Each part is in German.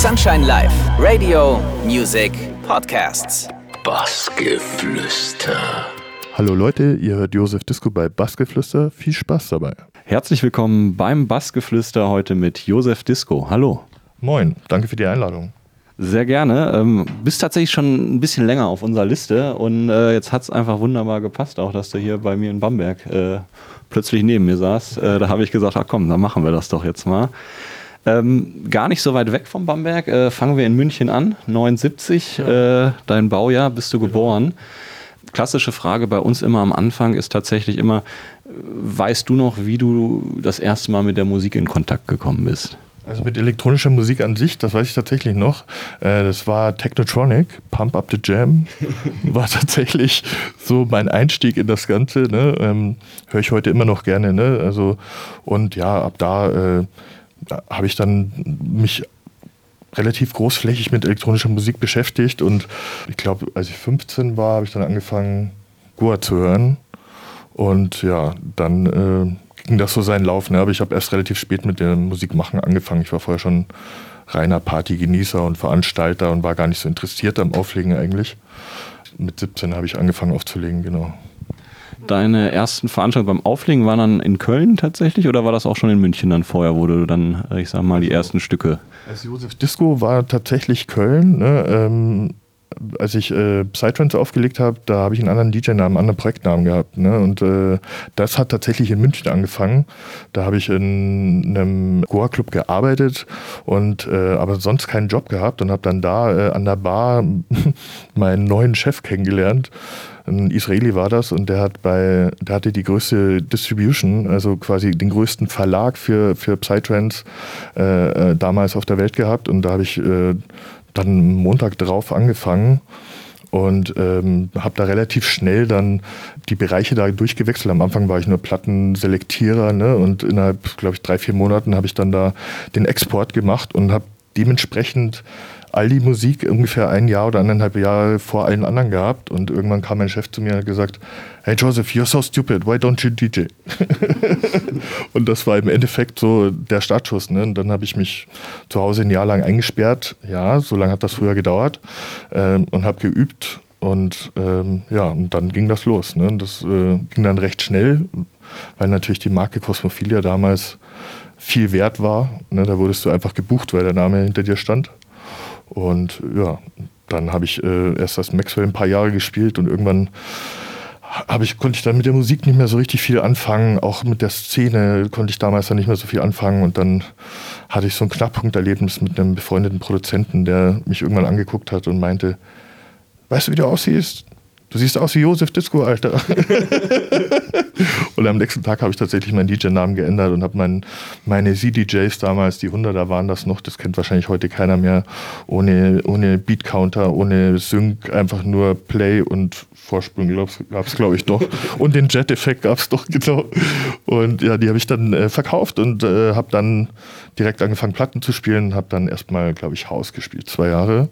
Sunshine Live, Radio, Music, Podcasts. Bassgeflüster. Hallo Leute, ihr hört Josef Disco bei Bassgeflüster. Viel Spaß dabei. Herzlich willkommen beim Bassgeflüster heute mit Josef Disco. Hallo. Moin, danke für die Einladung. Sehr gerne. Ähm, bist tatsächlich schon ein bisschen länger auf unserer Liste und äh, jetzt hat es einfach wunderbar gepasst, auch dass du hier bei mir in Bamberg äh, plötzlich neben mir saß. Äh, da habe ich gesagt, ach komm, dann machen wir das doch jetzt mal. Ähm, gar nicht so weit weg vom Bamberg. Äh, fangen wir in München an, 79, ja. äh, dein Baujahr, bist du geboren. Klassische Frage bei uns immer am Anfang ist tatsächlich immer, weißt du noch, wie du das erste Mal mit der Musik in Kontakt gekommen bist? Also mit elektronischer Musik an sich, das weiß ich tatsächlich noch. Äh, das war Technotronic, Pump Up the Jam, war tatsächlich so mein Einstieg in das Ganze. Ne? Ähm, Höre ich heute immer noch gerne. Ne? Also, und ja, ab da äh, habe ich dann mich relativ großflächig mit elektronischer Musik beschäftigt und ich glaube, als ich 15 war, habe ich dann angefangen, Goa zu hören. Und ja, dann äh, ging das so seinen Lauf. Ne? Aber ich habe erst relativ spät mit dem Musikmachen angefangen. Ich war vorher schon reiner Partygenießer und Veranstalter und war gar nicht so interessiert am Auflegen eigentlich. Mit 17 habe ich angefangen aufzulegen, genau. Deine ersten Veranstaltungen beim Auflegen waren dann in Köln tatsächlich oder war das auch schon in München dann vorher, wo du dann, äh, ich sag mal, die ersten Stücke? Als Josef Disco war tatsächlich Köln. Ne? Ähm, als ich äh, Psytrance aufgelegt habe, da habe ich einen anderen DJ-Namen, einen anderen Projektnamen gehabt. Ne? Und äh, das hat tatsächlich in München angefangen. Da habe ich in einem Goa-Club gearbeitet und äh, aber sonst keinen Job gehabt und habe dann da äh, an der Bar meinen neuen Chef kennengelernt. Ein Israeli war das und der hat bei, der hatte die größte Distribution, also quasi den größten Verlag für, für Psytrance äh, äh, damals auf der Welt gehabt. Und da habe ich äh, dann Montag drauf angefangen und ähm, habe da relativ schnell dann die Bereiche da durchgewechselt. Am Anfang war ich nur Plattenselektierer ne? und innerhalb, glaube ich, drei, vier Monaten habe ich dann da den Export gemacht und habe dementsprechend all die Musik ungefähr ein Jahr oder anderthalb Jahre vor allen anderen gehabt. Und irgendwann kam mein Chef zu mir und hat gesagt, hey Joseph, you're so stupid, why don't you DJ? und das war im Endeffekt so der Startschuss. Ne? Und dann habe ich mich zu Hause ein Jahr lang eingesperrt. Ja, so lange hat das früher gedauert. Ähm, und habe geübt. Und ähm, ja, und dann ging das los. Ne? Das äh, ging dann recht schnell, weil natürlich die Marke Cosmophilia damals viel wert war. Ne? Da wurdest du einfach gebucht, weil der Name hinter dir stand. Und ja, dann habe ich äh, erst das Maxwell ein paar Jahre gespielt und irgendwann ich, konnte ich dann mit der Musik nicht mehr so richtig viel anfangen. Auch mit der Szene konnte ich damals dann nicht mehr so viel anfangen. Und dann hatte ich so ein Knackpunkterlebnis mit einem befreundeten Produzenten, der mich irgendwann angeguckt hat und meinte, weißt du, wie du aussiehst? Du siehst aus wie Josef Disco, Alter. und am nächsten Tag habe ich tatsächlich meinen DJ-Namen geändert und habe mein, meine CDJs damals, die 100er waren das noch, das kennt wahrscheinlich heute keiner mehr, ohne, ohne Beat-Counter, ohne Sync, einfach nur Play und Vorsprung gab es, glaube ich, doch. Und den Jet-Effekt gab es doch, genau. Und ja, die habe ich dann äh, verkauft und äh, habe dann direkt angefangen, Platten zu spielen. Habe dann erstmal, glaube ich, Haus gespielt, zwei Jahre.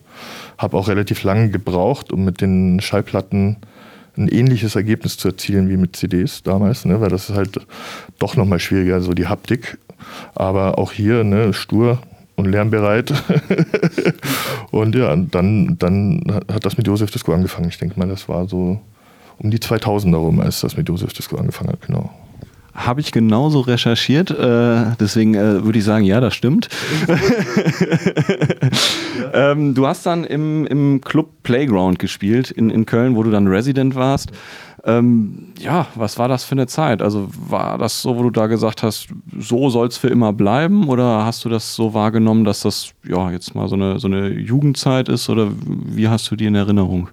Habe auch relativ lange gebraucht, um mit den Schallplatten ein ähnliches Ergebnis zu erzielen wie mit CDs damals, ne? weil das ist halt doch nochmal schwieriger, so die Haptik. Aber auch hier ne, stur und lernbereit. und ja, dann, dann hat das mit Josef Disco angefangen. Ich denke mal, das war so um die 2000 herum, als das mit Josef Disco angefangen hat, genau. Habe ich genauso recherchiert, äh, deswegen äh, würde ich sagen, ja, das stimmt. ja. ähm, du hast dann im, im Club Playground gespielt in, in Köln, wo du dann Resident warst. Ähm, ja, was war das für eine Zeit? Also war das so, wo du da gesagt hast, so soll es für immer bleiben? Oder hast du das so wahrgenommen, dass das ja jetzt mal so eine, so eine Jugendzeit ist? Oder wie hast du die in Erinnerung?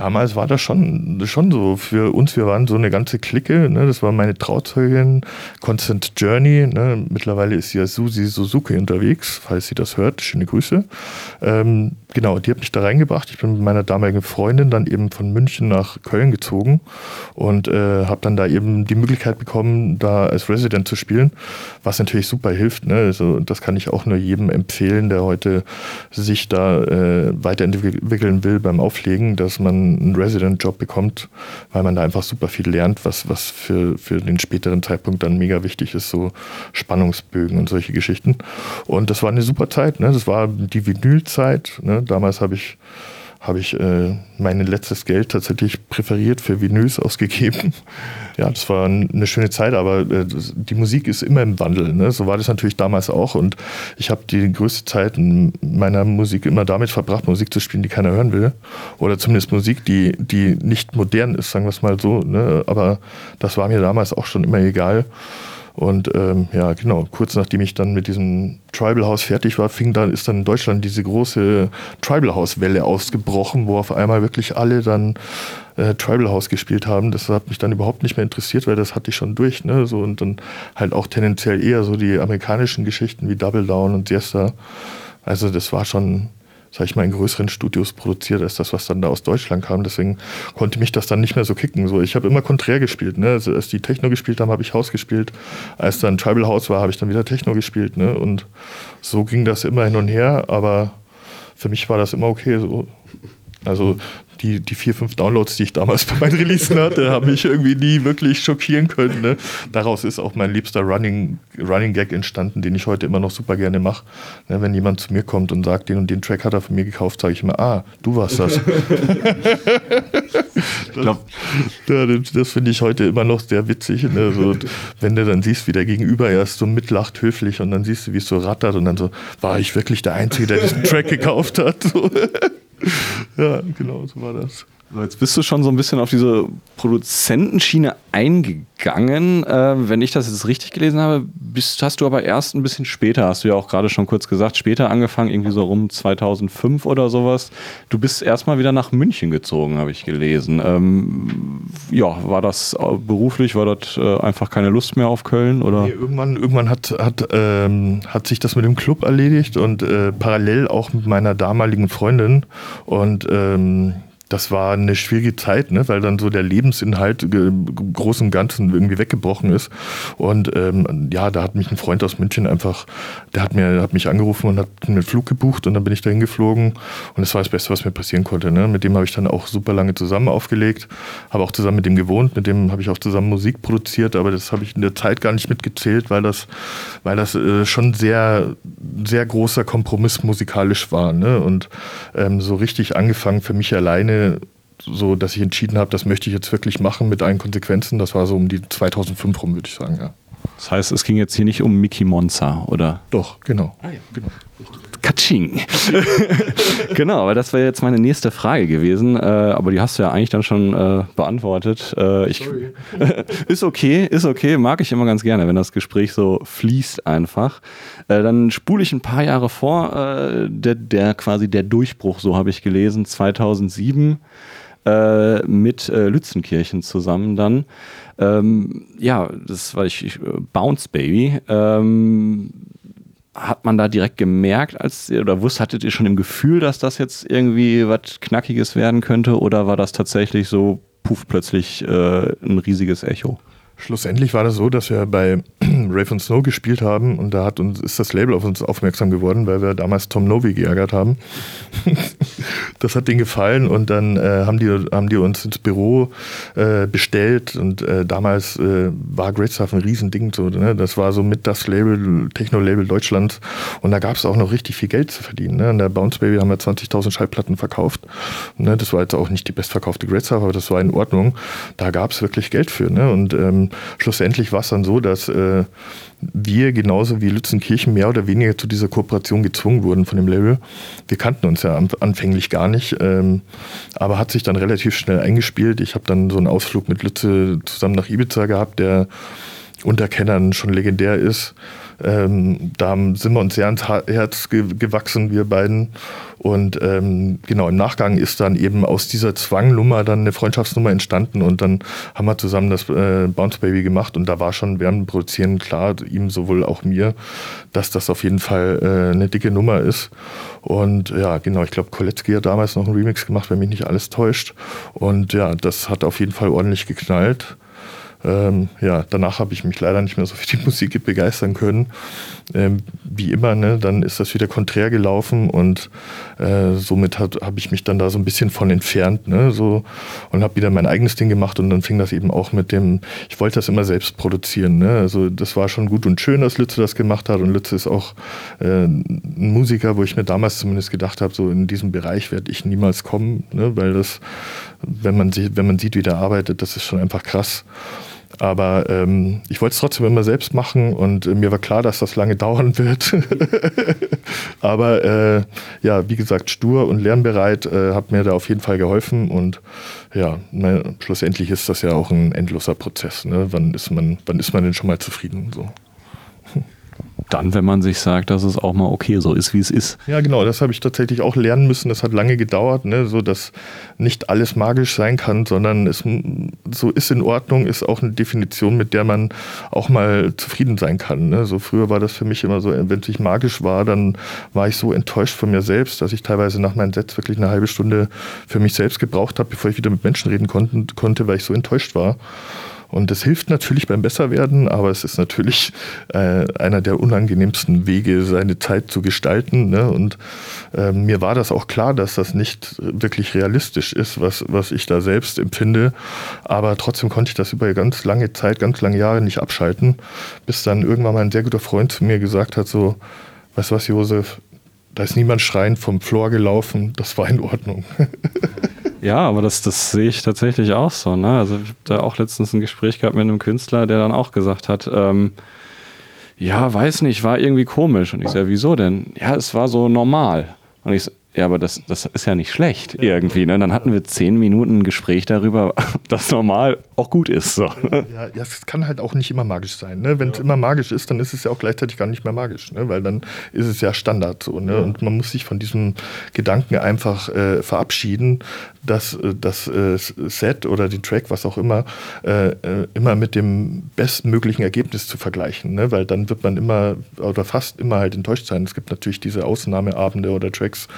Damals war das schon, schon so. Für uns, wir waren so eine ganze Clique. Ne? Das war meine Trauzeugin, Constant Journey. Ne? Mittlerweile ist ja Susi Suzuki unterwegs, falls sie das hört. Schöne Grüße. Ähm, genau, die hat mich da reingebracht. Ich bin mit meiner damaligen Freundin dann eben von München nach Köln gezogen und äh, habe dann da eben die Möglichkeit bekommen, da als Resident zu spielen, was natürlich super hilft. Ne? Also das kann ich auch nur jedem empfehlen, der heute sich da äh, weiterentwickeln will beim Auflegen, dass man einen Resident-Job bekommt, weil man da einfach super viel lernt, was, was für, für den späteren Zeitpunkt dann mega wichtig ist, so Spannungsbögen und solche Geschichten. Und das war eine super Zeit. Ne? Das war die Vinylzeit. Ne? Damals habe ich habe ich äh, mein letztes Geld tatsächlich präferiert für Vinyls ausgegeben. Ja, das war eine schöne Zeit, aber äh, die Musik ist immer im Wandel. Ne? So war das natürlich damals auch. Und ich habe die größte Zeit in meiner Musik immer damit verbracht, Musik zu spielen, die keiner hören will. Oder zumindest Musik, die, die nicht modern ist, sagen wir es mal so. Ne? Aber das war mir damals auch schon immer egal. Und ähm, ja, genau, kurz nachdem ich dann mit diesem Tribal House fertig war, fing dann, ist dann in Deutschland diese große Tribal House-Welle ausgebrochen, wo auf einmal wirklich alle dann äh, Tribal House gespielt haben. Das hat mich dann überhaupt nicht mehr interessiert, weil das hatte ich schon durch. Ne? So, und dann halt auch tendenziell eher so die amerikanischen Geschichten wie Double Down und Siesta. Also das war schon sag ich mal, in größeren Studios produziert als das, was dann da aus Deutschland kam. Deswegen konnte mich das dann nicht mehr so kicken. So, ich habe immer konträr gespielt. Ne? Also, als die Techno gespielt haben, habe ich Haus gespielt. Als dann Tribal House war, habe ich dann wieder Techno gespielt. Ne? Und so ging das immer hin und her. Aber für mich war das immer okay. So. Also die, die vier, fünf Downloads, die ich damals bei meinen Releasen hatte, haben mich irgendwie nie wirklich schockieren können. Ne? Daraus ist auch mein liebster Running, Running Gag entstanden, den ich heute immer noch super gerne mache. Ne? Wenn jemand zu mir kommt und sagt, den und den Track hat er von mir gekauft, sage ich immer, ah, du warst das. das, das, das finde ich heute immer noch sehr witzig. Ne? So, wenn du dann siehst, wie der Gegenüber erst so mitlacht, höflich, und dann siehst du, wie es so rattert und dann so, war ich wirklich der Einzige, der diesen Track gekauft hat? So. Ja, genau, so war das. So, jetzt bist du schon so ein bisschen auf diese Produzentenschiene eingegangen. Äh, wenn ich das jetzt richtig gelesen habe, bist, hast du aber erst ein bisschen später, hast du ja auch gerade schon kurz gesagt, später angefangen, irgendwie so rum 2005 oder sowas. Du bist erstmal wieder nach München gezogen, habe ich gelesen. Ähm, ja, war das beruflich, war dort äh, einfach keine Lust mehr auf Köln? Oder? Nee, irgendwann irgendwann hat, hat, ähm, hat sich das mit dem Club erledigt und äh, parallel auch mit meiner damaligen Freundin. Und ähm, das war eine schwierige Zeit, ne? weil dann so der Lebensinhalt im Großen und Ganzen irgendwie weggebrochen ist. Und ähm, ja, da hat mich ein Freund aus München einfach, der hat mir hat mich angerufen und hat einen Flug gebucht und dann bin ich dahin geflogen. Und das war das Beste, was mir passieren konnte. Ne? Mit dem habe ich dann auch super lange zusammen aufgelegt, habe auch zusammen mit dem gewohnt, mit dem habe ich auch zusammen Musik produziert, aber das habe ich in der Zeit gar nicht mitgezählt, weil das, weil das äh, schon sehr, sehr großer Kompromiss musikalisch war. Ne? Und ähm, so richtig angefangen für mich alleine so, dass ich entschieden habe, das möchte ich jetzt wirklich machen mit allen Konsequenzen. Das war so um die 2005 rum, würde ich sagen, ja. Das heißt, es ging jetzt hier nicht um Mickey Monza, oder? Doch, genau. Ah, ja. genau. Katsching. genau, weil das wäre jetzt meine nächste Frage gewesen, äh, aber die hast du ja eigentlich dann schon äh, beantwortet. Äh, ich, ist okay, ist okay, mag ich immer ganz gerne, wenn das Gespräch so fließt einfach. Äh, dann spule ich ein paar Jahre vor, äh, der, der quasi der Durchbruch, so habe ich gelesen, 2007 äh, mit Lützenkirchen zusammen dann. Ähm, ja, das war ich, ich Bounce Baby. Ähm, hat man da direkt gemerkt, als oder wusst, hattet ihr schon im Gefühl, dass das jetzt irgendwie was Knackiges werden könnte, oder war das tatsächlich so puff plötzlich äh, ein riesiges Echo? Schlussendlich war das so, dass wir bei Raven Snow gespielt haben und da hat uns, ist das Label auf uns aufmerksam geworden, weil wir damals Tom Novi geärgert haben. das hat denen gefallen und dann äh, haben, die, haben die uns ins Büro äh, bestellt und äh, damals äh, war Great Stuff ein Riesending. So, ne? Das war so mit das Label, Techno-Label Deutschlands und da gab es auch noch richtig viel Geld zu verdienen. Ne? An der Bounce Baby haben wir 20.000 Schallplatten verkauft. Ne? Das war jetzt auch nicht die bestverkaufte Great Stuff, aber das war in Ordnung. Da gab es wirklich Geld für. Ne? Und ähm, schlussendlich war es dann so, dass äh, wir genauso wie Lützenkirchen mehr oder weniger zu dieser Kooperation gezwungen wurden von dem Label. Wir kannten uns ja anfänglich gar nicht, ähm, aber hat sich dann relativ schnell eingespielt. Ich habe dann so einen Ausflug mit Lütze zusammen nach Ibiza gehabt, der unter Kennern schon legendär ist. Ähm, da sind wir uns sehr ans Herz gewachsen, wir beiden. Und ähm, genau, im Nachgang ist dann eben aus dieser Zwangnummer dann eine Freundschaftsnummer entstanden und dann haben wir zusammen das äh, Bounce Baby gemacht und da war schon während dem Produzieren klar, ihm sowohl auch mir, dass das auf jeden Fall äh, eine dicke Nummer ist. Und ja, genau, ich glaube, Koletzki hat damals noch einen Remix gemacht, wenn mich nicht alles täuscht. Und ja, das hat auf jeden Fall ordentlich geknallt. Ähm, ja, danach habe ich mich leider nicht mehr so für die Musik begeistern können. Ähm, wie immer, ne, dann ist das wieder konträr gelaufen und äh, somit habe ich mich dann da so ein bisschen von entfernt ne, so, und habe wieder mein eigenes Ding gemacht und dann fing das eben auch mit dem, ich wollte das immer selbst produzieren. Ne, also das war schon gut und schön, dass Lütze das gemacht hat und Lütze ist auch äh, ein Musiker, wo ich mir damals zumindest gedacht habe, so in diesem Bereich werde ich niemals kommen, ne, weil das, wenn man, sieht, wenn man sieht, wie der arbeitet, das ist schon einfach krass. Aber ähm, ich wollte es trotzdem immer selbst machen und äh, mir war klar, dass das lange dauern wird. Aber äh, ja, wie gesagt, stur und lernbereit äh, hat mir da auf jeden Fall geholfen und ja, ne, schlussendlich ist das ja auch ein endloser Prozess. Ne? Wann, ist man, wann ist man denn schon mal zufrieden? So dann, wenn man sich sagt, dass es auch mal okay so ist, wie es ist. Ja, genau, das habe ich tatsächlich auch lernen müssen. Das hat lange gedauert, ne? so dass nicht alles magisch sein kann, sondern es so ist in Ordnung, ist auch eine Definition, mit der man auch mal zufrieden sein kann. Ne? So früher war das für mich immer so, wenn es nicht magisch war, dann war ich so enttäuscht von mir selbst, dass ich teilweise nach meinen Sets wirklich eine halbe Stunde für mich selbst gebraucht habe, bevor ich wieder mit Menschen reden konnte, weil ich so enttäuscht war. Und das hilft natürlich beim Besserwerden, aber es ist natürlich äh, einer der unangenehmsten Wege, seine Zeit zu gestalten. Ne? Und äh, mir war das auch klar, dass das nicht wirklich realistisch ist, was, was ich da selbst empfinde. Aber trotzdem konnte ich das über ganz lange Zeit, ganz lange Jahre nicht abschalten, bis dann irgendwann mal ein sehr guter Freund zu mir gesagt hat, so, weißt du was, Josef, da ist niemand schreiend vom Floor gelaufen, das war in Ordnung. Ja, aber das, das sehe ich tatsächlich auch so. Ne? Also ich habe da auch letztens ein Gespräch gehabt mit einem Künstler, der dann auch gesagt hat, ähm, ja, weiß nicht, war irgendwie komisch. Und ich sage, wieso denn? Ja, es war so normal. Und ich ja, aber das, das ist ja nicht schlecht irgendwie. Ne? Dann hatten wir zehn Minuten ein Gespräch darüber, dass normal auch gut ist. So. Ja, ja, es kann halt auch nicht immer magisch sein. Ne? Wenn es ja. immer magisch ist, dann ist es ja auch gleichzeitig gar nicht mehr magisch, ne? weil dann ist es ja Standard so. Ne? Und man muss sich von diesem Gedanken einfach äh, verabschieden, dass äh, das äh, Set oder die Track, was auch immer, äh, äh, immer mit dem bestmöglichen Ergebnis zu vergleichen. Ne? Weil dann wird man immer oder fast immer halt enttäuscht sein. Es gibt natürlich diese Ausnahmeabende oder Tracks,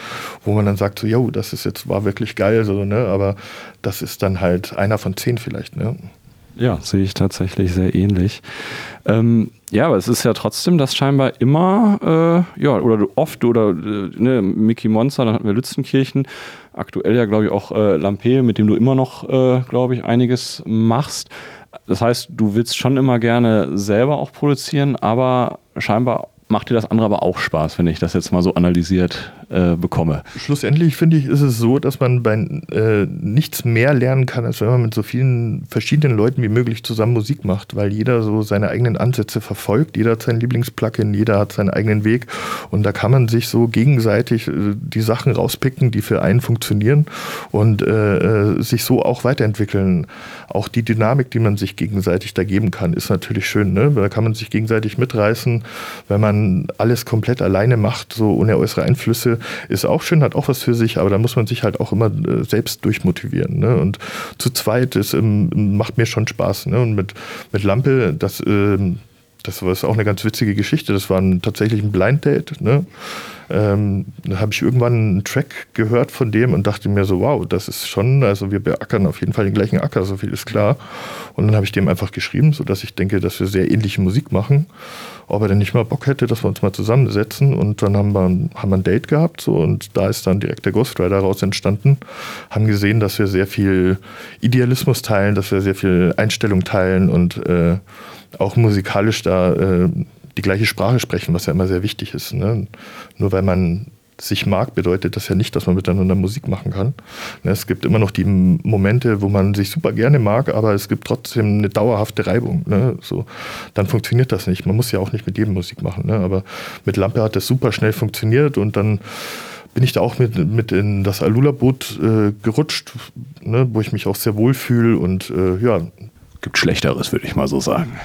wo man dann sagt, so, yo, das ist jetzt, war wirklich geil, so, ne? Aber das ist dann halt einer von zehn vielleicht, ne? Ja, sehe ich tatsächlich sehr ähnlich. Ähm, ja, aber es ist ja trotzdem, dass scheinbar immer, äh, ja, oder oft, oder äh, ne, Mickey Monster, dann hatten wir Lützenkirchen, aktuell ja, glaube ich, auch äh, Lampe, mit dem du immer noch, äh, glaube ich, einiges machst. Das heißt, du willst schon immer gerne selber auch produzieren, aber scheinbar macht dir das andere aber auch Spaß, wenn ich das jetzt mal so analysiert äh, bekomme. Schlussendlich finde ich, ist es so, dass man bei äh, nichts mehr lernen kann, als wenn man mit so vielen verschiedenen Leuten wie möglich zusammen Musik macht, weil jeder so seine eigenen Ansätze verfolgt, jeder hat sein Lieblingsplugin, jeder hat seinen eigenen Weg und da kann man sich so gegenseitig äh, die Sachen rauspicken, die für einen funktionieren und äh, äh, sich so auch weiterentwickeln. Auch die Dynamik, die man sich gegenseitig da geben kann, ist natürlich schön. Ne? Da kann man sich gegenseitig mitreißen, wenn man alles komplett alleine macht, so ohne äußere Einflüsse, ist auch schön, hat auch was für sich, aber da muss man sich halt auch immer äh, selbst durchmotivieren. Ne? Und zu zweit ist, ähm, macht mir schon Spaß. Ne? Und mit, mit Lampe, das, ähm, das war auch eine ganz witzige Geschichte. Das war ein, tatsächlich ein Blind Date. Ne? Ähm, da habe ich irgendwann einen Track gehört von dem und dachte mir so, wow, das ist schon, also wir beackern auf jeden Fall den gleichen Acker, so viel ist klar. Und dann habe ich dem einfach geschrieben, sodass ich denke, dass wir sehr ähnliche Musik machen ob er denn nicht mal Bock hätte, dass wir uns mal zusammensetzen. Und dann haben wir, haben wir ein Date gehabt so, und da ist dann direkt der Ghost Rider raus entstanden. Haben gesehen, dass wir sehr viel Idealismus teilen, dass wir sehr viel Einstellung teilen und äh, auch musikalisch da äh, die gleiche Sprache sprechen, was ja immer sehr wichtig ist. Ne? Nur weil man sich mag, bedeutet das ja nicht, dass man miteinander Musik machen kann. Ne, es gibt immer noch die Momente, wo man sich super gerne mag, aber es gibt trotzdem eine dauerhafte Reibung. Ne? So, dann funktioniert das nicht. Man muss ja auch nicht mit jedem Musik machen. Ne? Aber mit Lampe hat das super schnell funktioniert und dann bin ich da auch mit, mit in das Alula-Boot äh, gerutscht, ne, wo ich mich auch sehr wohl fühle und äh, ja, Gibt Schlechteres, würde ich mal so sagen.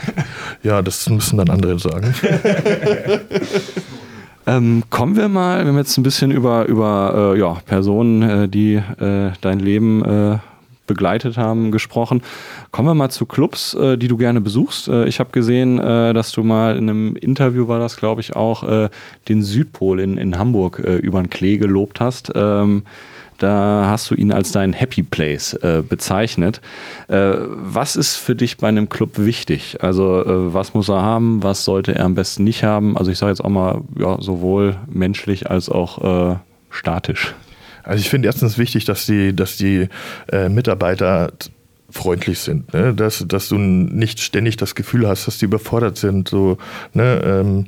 Ja, das müssen dann andere sagen. ähm, kommen wir mal, wir haben jetzt ein bisschen über, über äh, ja, Personen, äh, die äh, dein Leben äh, begleitet haben, gesprochen. Kommen wir mal zu Clubs, äh, die du gerne besuchst. Äh, ich habe gesehen, äh, dass du mal in einem Interview war das, glaube ich, auch äh, den Südpol in, in Hamburg äh, über den Klee gelobt hast. Ähm, da hast du ihn als dein Happy Place äh, bezeichnet. was ist für dich bei einem Club wichtig? Also was muss er haben? Was sollte er am besten nicht haben? Also ich sage jetzt auch mal, ja, sowohl menschlich als auch statisch. Also ich finde erstens wichtig, dass die, dass die äh, Mitarbeiter freundlich sind, ne? dass, dass du nicht ständig das Gefühl hast, dass die überfordert sind. So, ne? Ähm,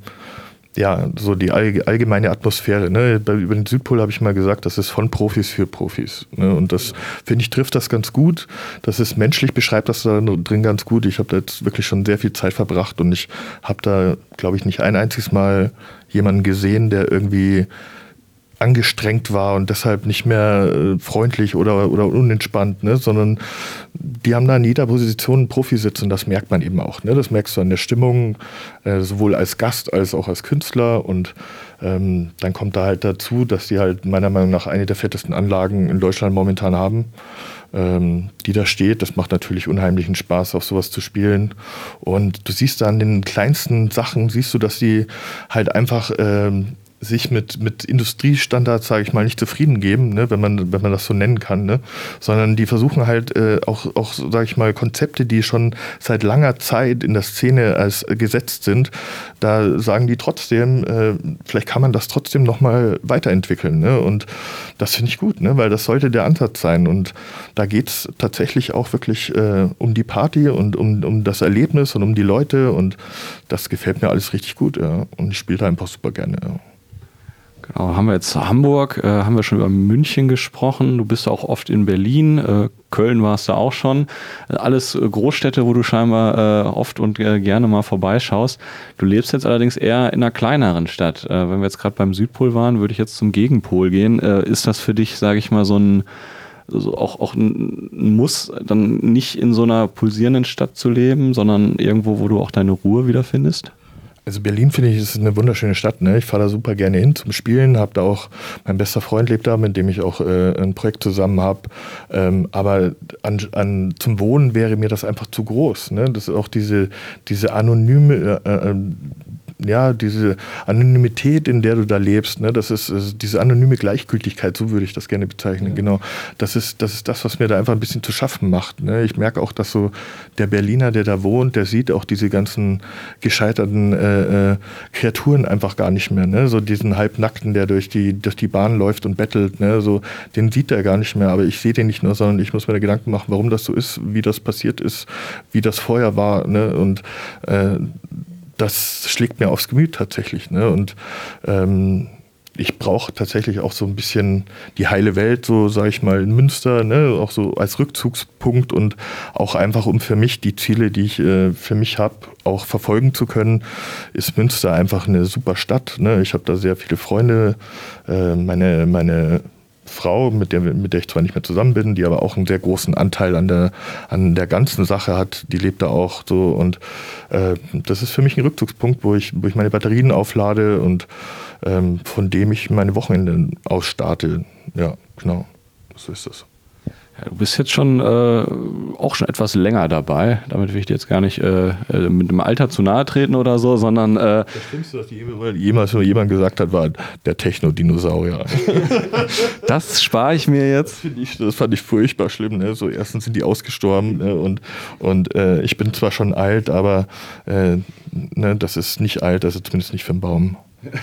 ja, so die allgemeine Atmosphäre. Ne? Über den Südpol habe ich mal gesagt, das ist von Profis für Profis. Ne? Und das, finde ich, trifft das ganz gut. Das ist menschlich, beschreibt das da drin ganz gut. Ich habe da jetzt wirklich schon sehr viel Zeit verbracht und ich habe da, glaube ich, nicht ein einziges Mal jemanden gesehen, der irgendwie angestrengt war und deshalb nicht mehr äh, freundlich oder, oder unentspannt, ne? sondern die haben da in jeder Position einen Profi sitzen das merkt man eben auch. Ne? Das merkst du an der Stimmung, äh, sowohl als Gast als auch als Künstler und ähm, dann kommt da halt dazu, dass die halt meiner Meinung nach eine der fettesten Anlagen in Deutschland momentan haben, ähm, die da steht. Das macht natürlich unheimlichen Spaß, auf sowas zu spielen. Und du siehst da an den kleinsten Sachen, siehst du, dass die halt einfach ähm, sich mit, mit Industriestandards, sage ich mal, nicht zufrieden geben, ne, wenn, man, wenn man das so nennen kann, ne, sondern die versuchen halt äh, auch, auch sage ich mal, Konzepte, die schon seit langer Zeit in der Szene als gesetzt sind, da sagen die trotzdem, äh, vielleicht kann man das trotzdem nochmal weiterentwickeln. Ne, und das finde ich gut, ne, weil das sollte der Ansatz sein. Und da geht es tatsächlich auch wirklich äh, um die Party und um, um das Erlebnis und um die Leute und das gefällt mir alles richtig gut. Ja. Und ich spiele da einfach super gerne. Ja. Genau, haben wir jetzt Hamburg, äh, haben wir schon über München gesprochen. Du bist auch oft in Berlin, äh, Köln warst du auch schon. Alles äh, Großstädte, wo du scheinbar äh, oft und äh, gerne mal vorbeischaust. Du lebst jetzt allerdings eher in einer kleineren Stadt. Äh, wenn wir jetzt gerade beim Südpol waren, würde ich jetzt zum Gegenpol gehen. ist das für dich, sage ich mal, so ein so auch, auch ein Muss, dann nicht in so einer pulsierenden Stadt zu leben, sondern irgendwo, wo du auch deine Ruhe wiederfindest? Also Berlin finde ich ist eine wunderschöne Stadt. Ne? Ich fahre da super gerne hin zum Spielen. Habe da auch mein bester Freund lebt da, mit dem ich auch äh, ein Projekt zusammen habe. Ähm, aber an, an, zum Wohnen wäre mir das einfach zu groß. Ne? Das ist auch diese diese anonyme äh, äh ja, diese Anonymität, in der du da lebst, ne, das ist, ist diese anonyme Gleichgültigkeit, so würde ich das gerne bezeichnen, ja. genau. Das ist, das ist das, was mir da einfach ein bisschen zu schaffen macht. Ne. Ich merke auch, dass so der Berliner, der da wohnt, der sieht auch diese ganzen gescheiterten äh, äh, Kreaturen einfach gar nicht mehr. Ne. So diesen Halbnackten, der durch die, durch die Bahn läuft und bettelt, ne, so, den sieht er gar nicht mehr. Aber ich sehe den nicht nur, sondern ich muss mir da Gedanken machen, warum das so ist, wie das passiert ist, wie das vorher war. Ne. Und äh, das schlägt mir aufs Gemüt tatsächlich. Ne? Und ähm, ich brauche tatsächlich auch so ein bisschen die heile Welt, so sage ich mal, in Münster, ne? auch so als Rückzugspunkt und auch einfach, um für mich die Ziele, die ich äh, für mich habe, auch verfolgen zu können, ist Münster einfach eine super Stadt. Ne? Ich habe da sehr viele Freunde, äh, meine, meine Frau, mit der, mit der ich zwar nicht mehr zusammen bin, die aber auch einen sehr großen Anteil an der, an der ganzen Sache hat, die lebt da auch so. Und äh, das ist für mich ein Rückzugspunkt, wo ich, wo ich meine Batterien auflade und ähm, von dem ich meine Wochenende ausstarte. Ja, genau. So ist das. Ja, du bist jetzt schon äh, auch schon etwas länger dabei. Damit will ich dir jetzt gar nicht äh, äh mit dem Alter zu nahe treten oder so, sondern. Äh, das Schlimmste, was jemals nur jemand gesagt hat, war der Techno-Dinosaurier. das spare ich mir jetzt. Das, ich, das, fand ich furchtbar schlimm. Ne? So, erstens sind die ausgestorben ne? und, und äh, ich bin zwar schon alt, aber äh, ne, das ist nicht alt, also zumindest nicht für einen Baum.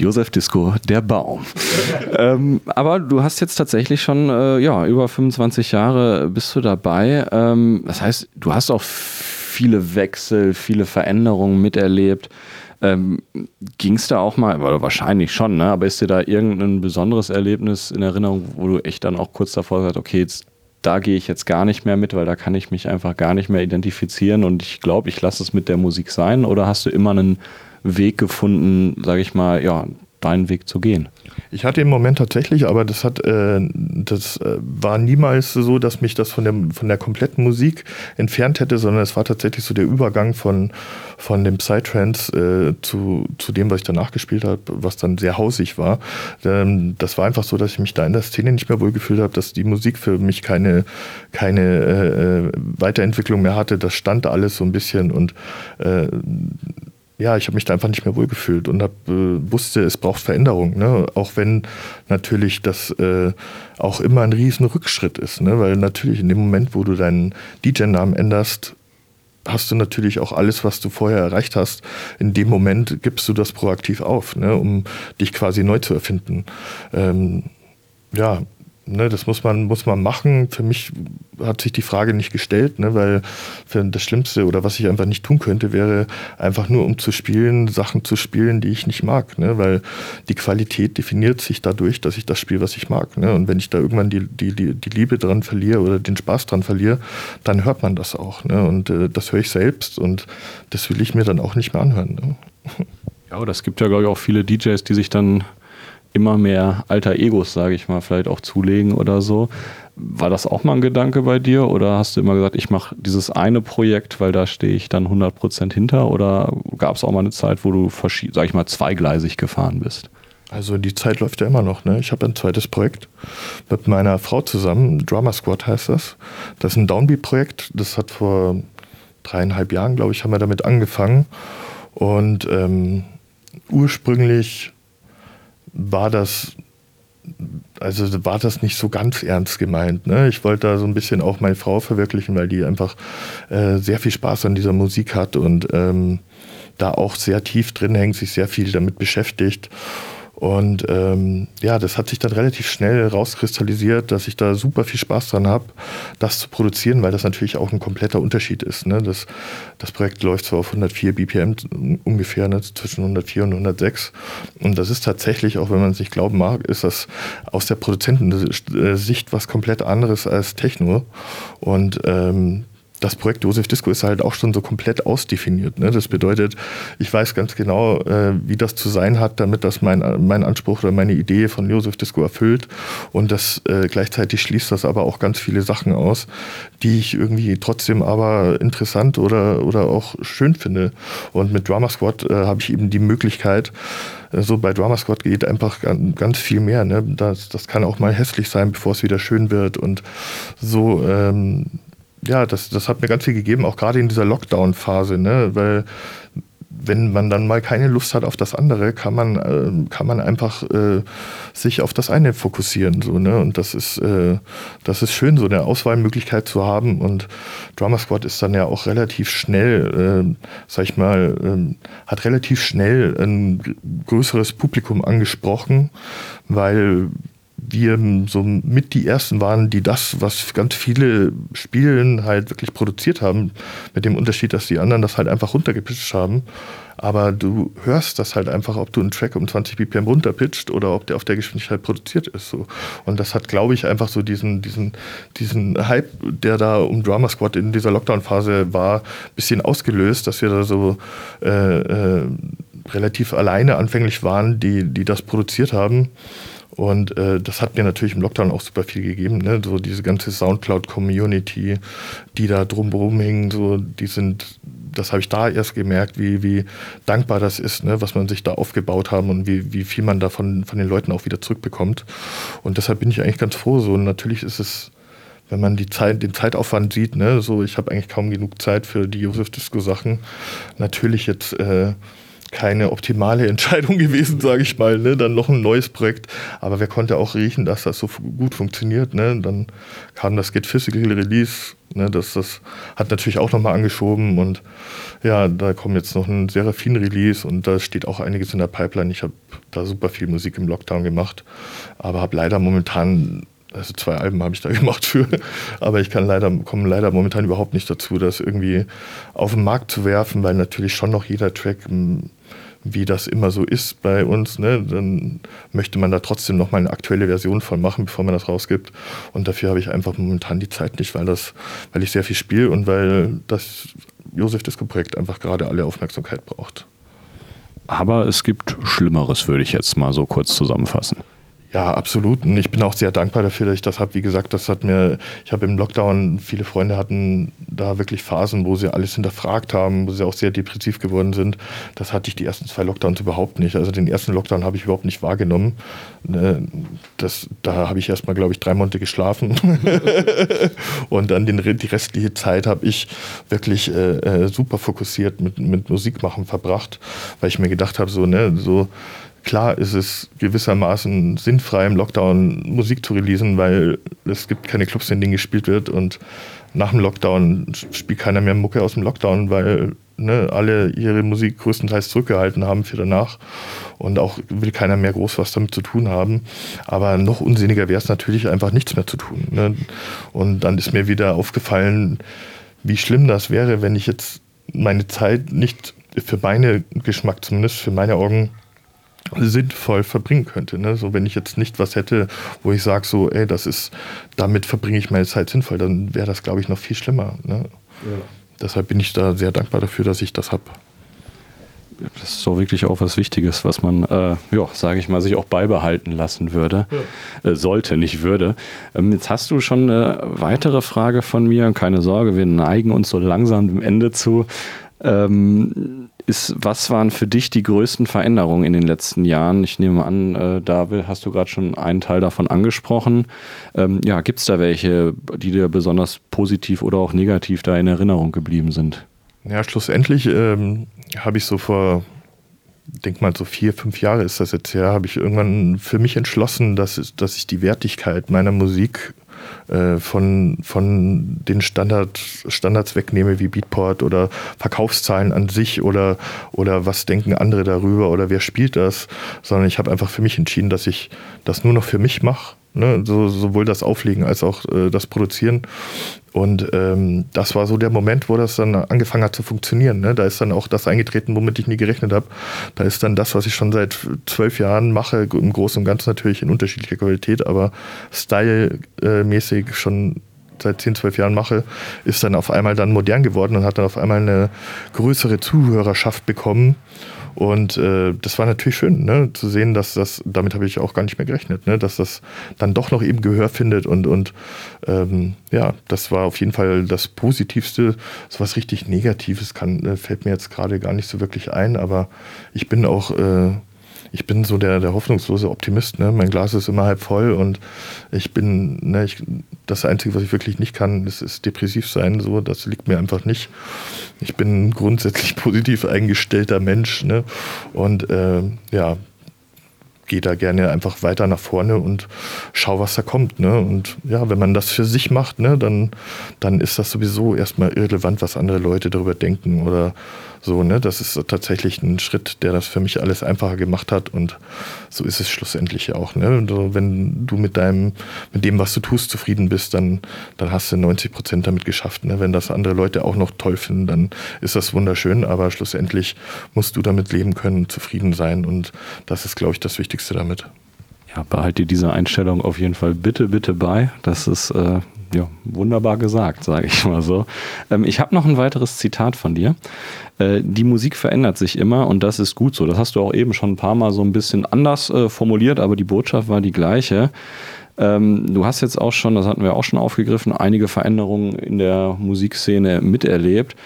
Josef Disco, der Baum. ähm, aber du hast jetzt tatsächlich schon, äh, ja, über 25 Jahre bist du dabei. Ähm, das heißt, du hast auch viele Wechsel, viele Veränderungen miterlebt. Ähm, Ging es da auch mal, oder wahrscheinlich schon, ne? aber ist dir da irgendein besonderes Erlebnis in Erinnerung, wo du echt dann auch kurz davor sagst, okay, jetzt, da gehe ich jetzt gar nicht mehr mit, weil da kann ich mich einfach gar nicht mehr identifizieren und ich glaube, ich lasse es mit der Musik sein? Oder hast du immer einen Weg gefunden, sage ich mal, ja, deinen Weg zu gehen. Ich hatte im Moment tatsächlich, aber das hat, äh, das äh, war niemals so, dass mich das von der, von der kompletten Musik entfernt hätte, sondern es war tatsächlich so der Übergang von, von dem Psytrance äh, zu, zu dem, was ich danach gespielt habe, was dann sehr hausig war. Ähm, das war einfach so, dass ich mich da in der Szene nicht mehr wohlgefühlt habe, dass die Musik für mich keine, keine äh, äh Weiterentwicklung mehr hatte. Das stand alles so ein bisschen und äh, ja, ich habe mich da einfach nicht mehr wohlgefühlt und hab, äh, wusste, es braucht Veränderung. Ne? Auch wenn natürlich das äh, auch immer ein riesen Rückschritt ist. Ne? Weil natürlich in dem Moment, wo du deinen DJ-Namen änderst, hast du natürlich auch alles, was du vorher erreicht hast. In dem Moment gibst du das proaktiv auf, ne? um dich quasi neu zu erfinden. Ähm, ja, Ne, das muss man, muss man machen. Für mich hat sich die Frage nicht gestellt, ne, weil das Schlimmste oder was ich einfach nicht tun könnte, wäre einfach nur um zu spielen, Sachen zu spielen, die ich nicht mag. Ne, weil die Qualität definiert sich dadurch, dass ich das spiele, was ich mag. Ne, und wenn ich da irgendwann die, die, die Liebe dran verliere oder den Spaß dran verliere, dann hört man das auch. Ne, und äh, das höre ich selbst und das will ich mir dann auch nicht mehr anhören. Ne. Ja, es gibt ja, glaube ich, auch viele DJs, die sich dann immer mehr alter Egos, sage ich mal, vielleicht auch zulegen oder so. War das auch mal ein Gedanke bei dir oder hast du immer gesagt, ich mache dieses eine Projekt, weil da stehe ich dann 100% hinter oder gab es auch mal eine Zeit, wo du, sage ich mal, zweigleisig gefahren bist? Also die Zeit läuft ja immer noch. Ne? Ich habe ein zweites Projekt mit meiner Frau zusammen, Drama Squad heißt das. Das ist ein Downbeat-Projekt, das hat vor dreieinhalb Jahren, glaube ich, haben wir damit angefangen. Und ähm, ursprünglich war das also war das nicht so ganz ernst gemeint. Ne? Ich wollte da so ein bisschen auch meine Frau verwirklichen, weil die einfach äh, sehr viel Spaß an dieser Musik hat und ähm, da auch sehr tief drin hängt, sich sehr viel damit beschäftigt. Und ähm, ja, das hat sich dann relativ schnell rauskristallisiert, dass ich da super viel Spaß dran habe, das zu produzieren, weil das natürlich auch ein kompletter Unterschied ist. Ne? Das, das Projekt läuft so auf 104 BPM ungefähr, ne? zwischen 104 und 106. Und das ist tatsächlich, auch wenn man es nicht glauben mag, ist das aus der Produzentensicht was komplett anderes als Techno. Und ähm, das Projekt Josef Disco ist halt auch schon so komplett ausdefiniert. Ne? Das bedeutet, ich weiß ganz genau, äh, wie das zu sein hat, damit das mein, mein Anspruch oder meine Idee von Josef Disco erfüllt. Und das äh, gleichzeitig schließt das aber auch ganz viele Sachen aus, die ich irgendwie trotzdem aber interessant oder, oder auch schön finde. Und mit Drama Squad äh, habe ich eben die Möglichkeit, äh, so bei Drama Squad geht einfach ganz viel mehr. Ne? Das, das kann auch mal hässlich sein, bevor es wieder schön wird. Und so ähm, ja, das, das hat mir ganz viel gegeben, auch gerade in dieser Lockdown-Phase, ne? weil wenn man dann mal keine Lust hat auf das andere, kann man, äh, kann man einfach äh, sich auf das eine fokussieren. So, ne? Und das ist, äh, das ist schön, so eine Auswahlmöglichkeit zu haben. Und Drama Squad ist dann ja auch relativ schnell, äh, sag ich mal, äh, hat relativ schnell ein größeres Publikum angesprochen, weil wir so mit die ersten waren, die das, was ganz viele Spielen halt wirklich produziert haben, mit dem Unterschied, dass die anderen das halt einfach runtergepitcht haben. Aber du hörst das halt einfach, ob du einen Track um 20 BPM runterpitcht oder ob der auf der Geschwindigkeit produziert ist. So. Und das hat, glaube ich, einfach so diesen, diesen, diesen Hype, der da um Drama Squad in dieser Lockdown-Phase war, ein bisschen ausgelöst, dass wir da so äh, äh, relativ alleine anfänglich waren, die, die das produziert haben. Und äh, das hat mir natürlich im Lockdown auch super viel gegeben. Ne? So diese ganze Soundcloud-Community, die da drumherum hingen, so, die sind, das habe ich da erst gemerkt, wie, wie dankbar das ist, ne? was man sich da aufgebaut haben und wie, wie viel man davon von den Leuten auch wieder zurückbekommt. Und deshalb bin ich eigentlich ganz froh. So, und natürlich ist es wenn man die Zeit, den Zeitaufwand sieht, ne, so ich habe eigentlich kaum genug Zeit für die Josef Disco Sachen. Natürlich jetzt äh, keine optimale Entscheidung gewesen, sage ich mal. Ne? Dann noch ein neues Projekt. Aber wer konnte auch riechen, dass das so gut funktioniert. Ne? Dann kam das Get Physical Release. Ne? Das, das hat natürlich auch nochmal angeschoben. Und ja, da kommt jetzt noch ein Seraphin-Release und da steht auch einiges in der Pipeline. Ich habe da super viel Musik im Lockdown gemacht, aber habe leider momentan also zwei Alben habe ich da gemacht für, aber ich kann leider, komme leider momentan überhaupt nicht dazu, das irgendwie auf den Markt zu werfen, weil natürlich schon noch jeder Track wie das immer so ist bei uns, ne, dann möchte man da trotzdem noch mal eine aktuelle Version von machen, bevor man das rausgibt. Und dafür habe ich einfach momentan die Zeit nicht, weil das, weil ich sehr viel spiele und weil das Josef Disco Projekt einfach gerade alle Aufmerksamkeit braucht. Aber es gibt Schlimmeres, würde ich jetzt mal so kurz zusammenfassen. Ja, absolut. Und ich bin auch sehr dankbar dafür, dass ich das habe. Wie gesagt, das hat mir, ich habe im Lockdown, viele Freunde hatten da wirklich Phasen, wo sie alles hinterfragt haben, wo sie auch sehr depressiv geworden sind. Das hatte ich die ersten zwei Lockdowns überhaupt nicht. Also den ersten Lockdown habe ich überhaupt nicht wahrgenommen. Ne, das, da habe ich erstmal, glaube ich, drei Monate geschlafen. Und dann den, die restliche Zeit habe ich wirklich äh, äh, super fokussiert mit, mit Musik machen verbracht, weil ich mir gedacht habe, so, ne, so, Klar ist es gewissermaßen sinnfrei, im Lockdown Musik zu releasen, weil es gibt keine Clubs, in denen gespielt wird und nach dem Lockdown spielt keiner mehr Mucke aus dem Lockdown, weil ne, alle ihre Musik größtenteils zurückgehalten haben für danach und auch will keiner mehr groß was damit zu tun haben. Aber noch unsinniger wäre es natürlich einfach nichts mehr zu tun. Ne? Und dann ist mir wieder aufgefallen, wie schlimm das wäre, wenn ich jetzt meine Zeit nicht für meinen Geschmack, zumindest für meine Augen, sinnvoll verbringen könnte. Ne? So, wenn ich jetzt nicht was hätte, wo ich sage, so, ey, das ist, damit verbringe ich meine Zeit sinnvoll, dann wäre das, glaube ich, noch viel schlimmer. Ne? Ja. Deshalb bin ich da sehr dankbar dafür, dass ich das habe. Das ist so wirklich auch was Wichtiges, was man, äh, ja, sage ich mal, sich auch beibehalten lassen würde. Ja. Äh, sollte, nicht würde. Ähm, jetzt hast du schon eine weitere Frage von mir. Keine Sorge, wir neigen uns so langsam dem Ende zu. Ähm, ist, was waren für dich die größten Veränderungen in den letzten Jahren? Ich nehme an, äh, da hast du gerade schon einen Teil davon angesprochen. Ähm, ja, gibt es da welche, die dir besonders positiv oder auch negativ da in Erinnerung geblieben sind? Ja, schlussendlich ähm, habe ich so vor, denk mal so vier, fünf Jahre ist das jetzt her, habe ich irgendwann für mich entschlossen, dass, dass ich die Wertigkeit meiner Musik äh, von, von den Standard, Standards wegnehme wie Beatport oder Verkaufszahlen an sich oder, oder was denken andere darüber oder wer spielt das, sondern ich habe einfach für mich entschieden, dass ich das nur noch für mich mache Ne, so, sowohl das Auflegen als auch äh, das Produzieren. Und ähm, das war so der Moment, wo das dann angefangen hat zu funktionieren. Ne? Da ist dann auch das eingetreten, womit ich nie gerechnet habe. Da ist dann das, was ich schon seit zwölf Jahren mache, im Großen und Ganzen natürlich in unterschiedlicher Qualität, aber stylmäßig schon seit 10, 12 Jahren mache, ist dann auf einmal dann modern geworden und hat dann auf einmal eine größere Zuhörerschaft bekommen. Und äh, das war natürlich schön, ne, zu sehen, dass das, damit habe ich auch gar nicht mehr gerechnet, ne, dass das dann doch noch eben Gehör findet und, und ähm, ja, das war auf jeden Fall das Positivste. So was richtig Negatives kann, äh, fällt mir jetzt gerade gar nicht so wirklich ein, aber ich bin auch äh, ich bin so der, der hoffnungslose Optimist. Ne? Mein Glas ist immer halb voll und ich bin, ne, ich, das Einzige, was ich wirklich nicht kann, ist, ist depressiv sein. So, das liegt mir einfach nicht. Ich bin ein grundsätzlich positiv eingestellter Mensch. Ne? Und äh, ja, gehe da gerne einfach weiter nach vorne und schau, was da kommt. Ne? Und ja, wenn man das für sich macht, ne, dann, dann ist das sowieso erstmal irrelevant, was andere Leute darüber denken oder so, ne? Das ist tatsächlich ein Schritt, der das für mich alles einfacher gemacht hat und so ist es schlussendlich auch. Ne? Wenn du mit deinem, mit dem, was du tust, zufrieden bist, dann, dann hast du 90 Prozent damit geschafft. Ne? Wenn das andere Leute auch noch toll finden, dann ist das wunderschön, aber schlussendlich musst du damit leben können, zufrieden sein und das ist, glaube ich, das Wichtigste damit. Ja, behalte dir diese Einstellung auf jeden Fall bitte, bitte bei. Das ist äh, ja, wunderbar gesagt, sage ich mal so. Ähm, ich habe noch ein weiteres Zitat von dir. Äh, die Musik verändert sich immer und das ist gut so. Das hast du auch eben schon ein paar Mal so ein bisschen anders äh, formuliert, aber die Botschaft war die gleiche. Ähm, du hast jetzt auch schon, das hatten wir auch schon aufgegriffen, einige Veränderungen in der Musikszene miterlebt.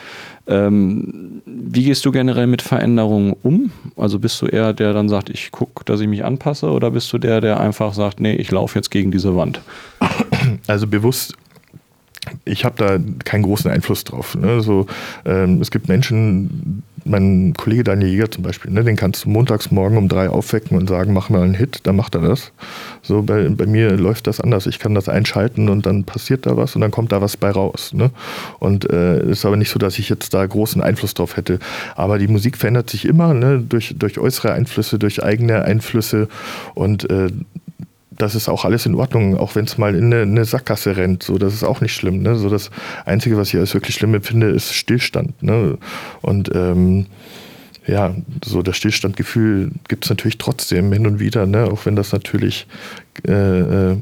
Ähm, wie gehst du generell mit Veränderungen um? Also bist du eher der, der dann sagt, ich gucke, dass ich mich anpasse, oder bist du der, der einfach sagt, nee, ich laufe jetzt gegen diese Wand? Also bewusst ich habe da keinen großen Einfluss drauf. Ne? So, ähm, es gibt Menschen, mein Kollege Daniel Jäger zum Beispiel, ne, den kannst du montags morgen um drei aufwecken und sagen, mach mal einen Hit, dann macht er das. So bei, bei mir läuft das anders. Ich kann das einschalten und dann passiert da was und dann kommt da was bei raus. Ne? Und es äh, ist aber nicht so, dass ich jetzt da großen Einfluss drauf hätte. Aber die Musik verändert sich immer ne? durch, durch äußere Einflüsse, durch eigene Einflüsse und äh, das ist auch alles in Ordnung, auch wenn es mal in eine, eine, Sackgasse rennt. So, das ist auch nicht schlimm. Ne? So, das Einzige, was ich als wirklich schlimm empfinde, ist Stillstand. Ne? Und ähm, ja, so das Stillstandgefühl gibt es natürlich trotzdem hin und wieder, ne? auch wenn das natürlich äh, äh,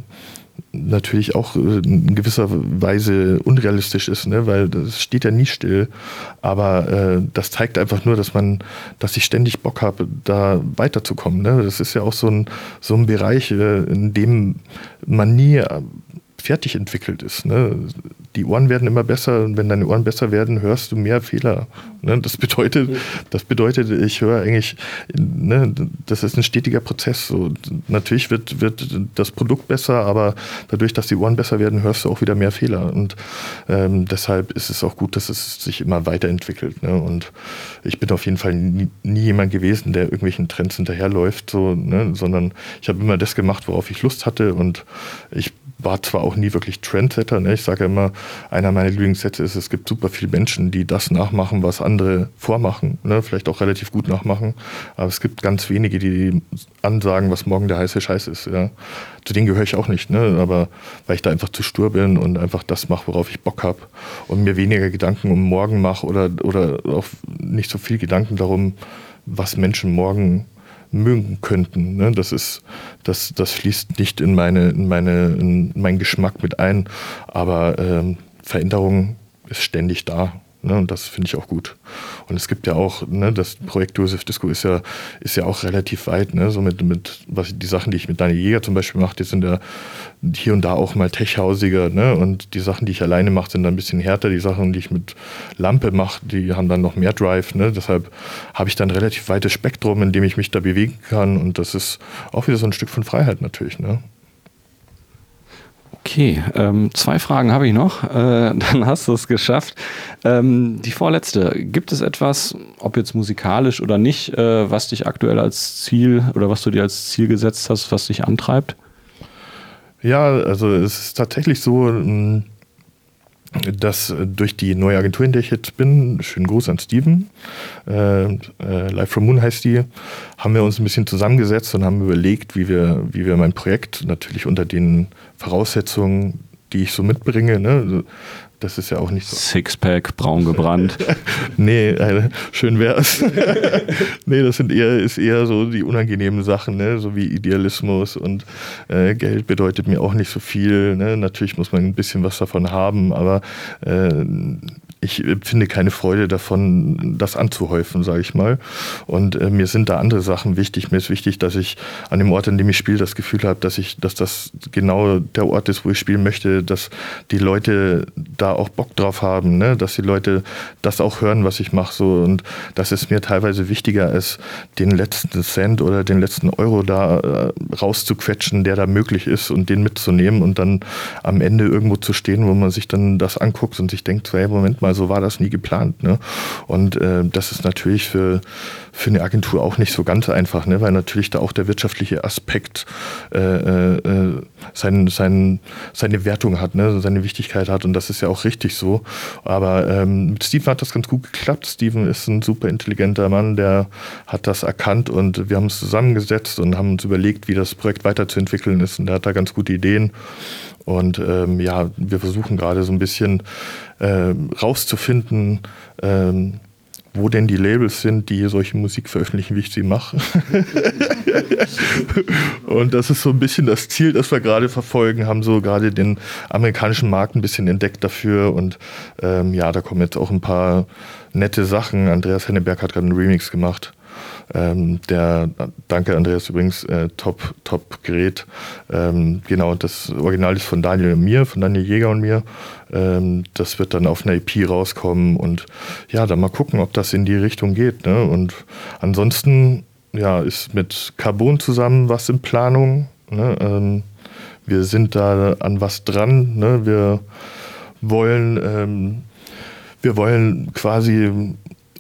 natürlich auch äh, in gewisser Weise unrealistisch ist, ne? weil das steht ja nie still. Aber äh, das zeigt einfach nur, dass man, dass ich ständig Bock habe, da weiterzukommen. Ne? Das ist ja auch so ein, so ein Bereich, äh, in dem man nie äh, fertig entwickelt ist. Ne? Die Ohren werden immer besser und wenn deine Ohren besser werden, hörst du mehr Fehler. Ne? Das bedeutet, das bedeutet, ich höre eigentlich, ne, das ist ein stetiger Prozess. So, natürlich wird, wird das Produkt besser, aber dadurch, dass die Ohren besser werden, hörst du auch wieder mehr Fehler. Und ähm, deshalb ist es auch gut, dass es sich immer weiterentwickelt. Ne? Und ich bin auf jeden Fall nie, nie jemand gewesen, der irgendwelchen Trends hinterherläuft, so, ne? sondern ich habe immer das gemacht, worauf ich Lust hatte und ich war zwar auch nie wirklich Trendsetter. Ne? Ich sage immer, einer meiner Lieblingssätze ist, es gibt super viele Menschen, die das nachmachen, was andere vormachen. Ne? Vielleicht auch relativ gut nachmachen. Aber es gibt ganz wenige, die ansagen, was morgen der heiße Scheiß ist. Ja? Zu denen gehöre ich auch nicht. Ne? Aber weil ich da einfach zu stur bin und einfach das mache, worauf ich Bock habe und mir weniger Gedanken um morgen mache oder, oder auch nicht so viel Gedanken darum, was Menschen morgen mögen könnten. Ne? Das ist, das, das fließt nicht in meine, in meine, in meinen Geschmack mit ein. Aber ähm, Veränderung ist ständig da. Ne, und das finde ich auch gut. Und es gibt ja auch, ne, das Projekt Joseph Disco ist ja, ist ja auch relativ weit, ne, so mit, mit was, die Sachen, die ich mit Daniel Jäger zum Beispiel mache, die sind ja hier und da auch mal techhausiger, ne, und die Sachen, die ich alleine mache, sind dann ein bisschen härter. Die Sachen, die ich mit Lampe mache, die haben dann noch mehr Drive, ne, deshalb habe ich dann ein relativ weites Spektrum, in dem ich mich da bewegen kann und das ist auch wieder so ein Stück von Freiheit natürlich, ne. Okay, ähm, zwei Fragen habe ich noch. Äh, dann hast du es geschafft. Ähm, die vorletzte. Gibt es etwas, ob jetzt musikalisch oder nicht, äh, was dich aktuell als Ziel oder was du dir als Ziel gesetzt hast, was dich antreibt? Ja, also es ist tatsächlich so, ähm, dass durch die neue Agentur, in der ich jetzt bin, schönen Gruß an Steven, äh, äh, Live from Moon heißt die, haben wir uns ein bisschen zusammengesetzt und haben überlegt, wie wir, wie wir mein Projekt natürlich unter den Voraussetzungen, die ich so mitbringe, ne, das ist ja auch nicht so. Sixpack, braun gebrannt. nee, äh, schön wär's. nee, das sind eher, ist eher so die unangenehmen Sachen, ne? so wie Idealismus und äh, Geld bedeutet mir auch nicht so viel. Ne? Natürlich muss man ein bisschen was davon haben, aber äh, ich finde keine Freude davon, das anzuhäufen, sage ich mal. Und äh, mir sind da andere Sachen wichtig. Mir ist wichtig, dass ich an dem Ort, an dem ich spiele, das Gefühl habe, dass ich, dass das genau der Ort ist, wo ich spielen möchte, dass die Leute da auch Bock drauf haben, ne? dass die Leute das auch hören, was ich mache. So. Und das ist mir teilweise wichtiger, als den letzten Cent oder den letzten Euro da äh, rauszuquetschen, der da möglich ist und den mitzunehmen und dann am Ende irgendwo zu stehen, wo man sich dann das anguckt und sich denkt, hey, Moment mal, so war das nie geplant. Ne? Und äh, das ist natürlich für, für eine Agentur auch nicht so ganz einfach, ne? weil natürlich da auch der wirtschaftliche Aspekt äh, äh, sein, sein, seine Wertung hat, ne? seine Wichtigkeit hat und das ist ja auch richtig so. Aber ähm, mit Steven hat das ganz gut geklappt. Steven ist ein super intelligenter Mann, der hat das erkannt und wir haben uns zusammengesetzt und haben uns überlegt, wie das Projekt weiterzuentwickeln ist und er hat da ganz gute Ideen. Und ähm, ja, wir versuchen gerade so ein bisschen äh, rauszufinden, ähm, wo denn die Labels sind, die solche Musik veröffentlichen, wie ich sie mache. und das ist so ein bisschen das Ziel, das wir gerade verfolgen, haben so gerade den amerikanischen Markt ein bisschen entdeckt dafür. Und ähm, ja, da kommen jetzt auch ein paar nette Sachen. Andreas Henneberg hat gerade einen Remix gemacht. Ähm, der, danke Andreas übrigens, äh, top, top Gerät. Ähm, genau, das Original ist von Daniel und mir, von Daniel Jäger und mir. Ähm, das wird dann auf einer EP rauskommen und ja, dann mal gucken, ob das in die Richtung geht. Ne? Und ansonsten ja, ist mit Carbon zusammen was in Planung. Ne? Ähm, wir sind da an was dran. Ne? Wir wollen ähm, wir wollen quasi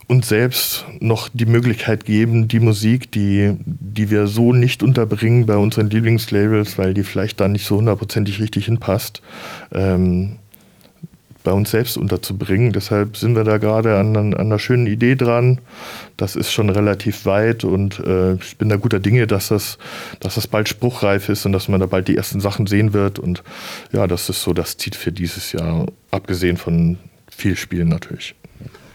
uns selbst noch die Möglichkeit geben, die Musik, die, die wir so nicht unterbringen bei unseren Lieblingslabels, weil die vielleicht da nicht so hundertprozentig richtig hinpasst, ähm, bei uns selbst unterzubringen. Deshalb sind wir da gerade an, an, einer schönen Idee dran. Das ist schon relativ weit und äh, ich bin da guter Dinge, dass das, dass das bald spruchreif ist und dass man da bald die ersten Sachen sehen wird. Und ja, das ist so das Ziel für dieses Jahr, abgesehen von viel Spielen natürlich.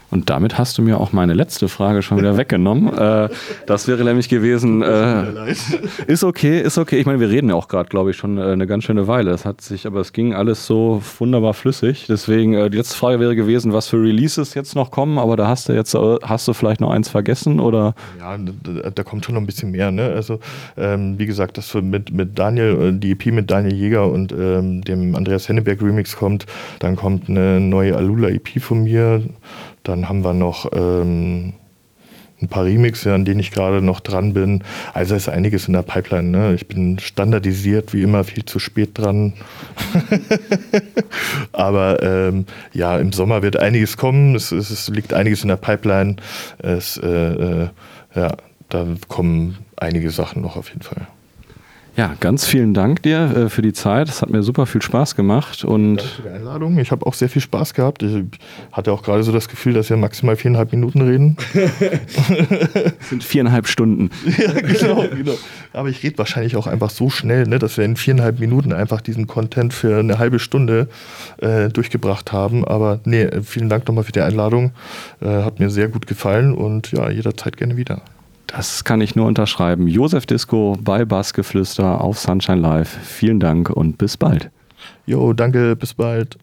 Und damit hast du mir auch meine letzte Frage schon wieder weggenommen. Äh, das wäre nämlich gewesen, äh, ist okay, ist okay. Ich meine, wir reden ja auch gerade, glaube ich, schon äh, eine ganz schöne Weile. Es hat sich, aber es ging alles so wunderbar flüssig. Deswegen, äh, die letzte Frage wäre gewesen, was für Releases jetzt noch kommen, aber da hast du jetzt, äh, hast du vielleicht noch eins vergessen oder? Ja, da, da kommt schon noch ein bisschen mehr. Ne? Also, ähm, wie gesagt, das mit, mit Daniel, äh, die EP mit Daniel Jäger und ähm, dem Andreas Henneberg Remix kommt. Dann kommt eine neue Alula EP von mir. Dann haben wir noch ähm, ein paar Remixe, an denen ich gerade noch dran bin. Also ist einiges in der Pipeline. Ne? Ich bin standardisiert, wie immer, viel zu spät dran. Aber ähm, ja, im Sommer wird einiges kommen. Es, es, es liegt einiges in der Pipeline. Es, äh, äh, ja, da kommen einige Sachen noch auf jeden Fall. Ja, ganz vielen Dank dir äh, für die Zeit. Es hat mir super viel Spaß gemacht. Und Danke für die Einladung. Ich habe auch sehr viel Spaß gehabt. Ich hatte auch gerade so das Gefühl, dass wir maximal viereinhalb Minuten reden. Es sind viereinhalb Stunden. ja, genau, genau. Aber ich rede wahrscheinlich auch einfach so schnell, ne, dass wir in viereinhalb Minuten einfach diesen Content für eine halbe Stunde äh, durchgebracht haben. Aber nee, vielen Dank nochmal für die Einladung. Äh, hat mir sehr gut gefallen und ja, jederzeit gerne wieder. Das kann ich nur unterschreiben. Josef Disco bei Bassgeflüster auf Sunshine Live. Vielen Dank und bis bald. Jo, danke, bis bald.